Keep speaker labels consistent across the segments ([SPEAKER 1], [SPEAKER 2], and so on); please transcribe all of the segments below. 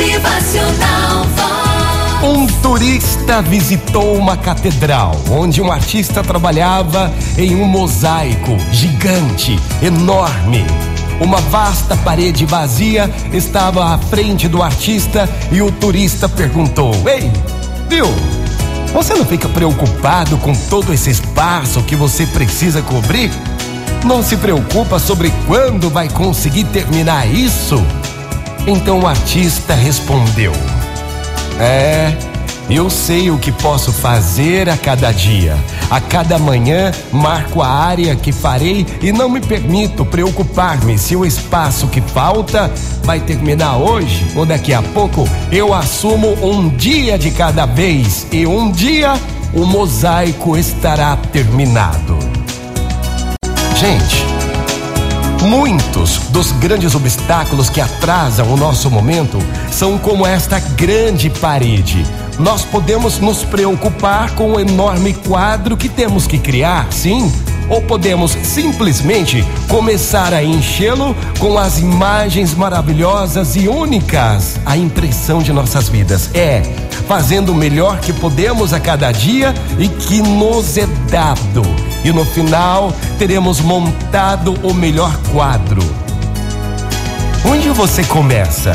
[SPEAKER 1] Motivacional.
[SPEAKER 2] Um turista visitou uma catedral onde um artista trabalhava em um mosaico gigante, enorme. Uma vasta parede vazia estava à frente do artista e o turista perguntou: Ei, viu? Você não fica preocupado com todo esse espaço que você precisa cobrir? Não se preocupa sobre quando vai conseguir terminar isso? Então o artista respondeu: É, eu sei o que posso fazer a cada dia. A cada manhã marco a área que farei e não me permito preocupar-me se o espaço que falta vai terminar hoje ou daqui a pouco. Eu assumo um dia de cada vez e um dia o mosaico estará terminado. Gente, Muitos dos grandes obstáculos que atrasam o nosso momento são como esta grande parede. Nós podemos nos preocupar com o enorme quadro que temos que criar, sim, ou podemos simplesmente começar a enchê-lo com as imagens maravilhosas e únicas, a impressão de nossas vidas. É, fazendo o melhor que podemos a cada dia e que nos é dado. E no final teremos montado o melhor quadro. Onde você começa?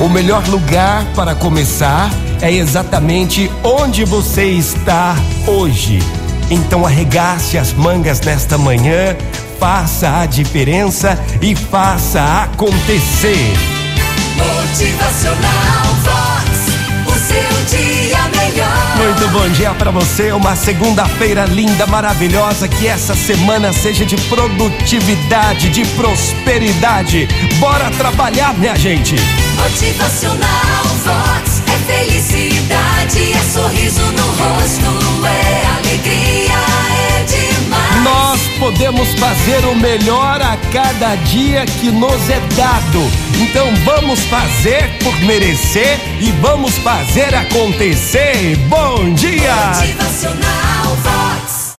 [SPEAKER 2] O melhor lugar para começar é exatamente onde você está hoje. Então arregace as mangas nesta manhã, faça a diferença e faça acontecer.
[SPEAKER 1] Motivacional
[SPEAKER 2] bom dia para você, uma segunda-feira linda, maravilhosa, que essa semana seja de produtividade, de prosperidade. Bora trabalhar, minha gente.
[SPEAKER 1] Motivacional Vox. É felicidade, é sorriso
[SPEAKER 2] podemos fazer o melhor a cada dia que nos é dado. Então vamos fazer por merecer e vamos fazer acontecer. Bom dia!
[SPEAKER 1] Motivacional Vox.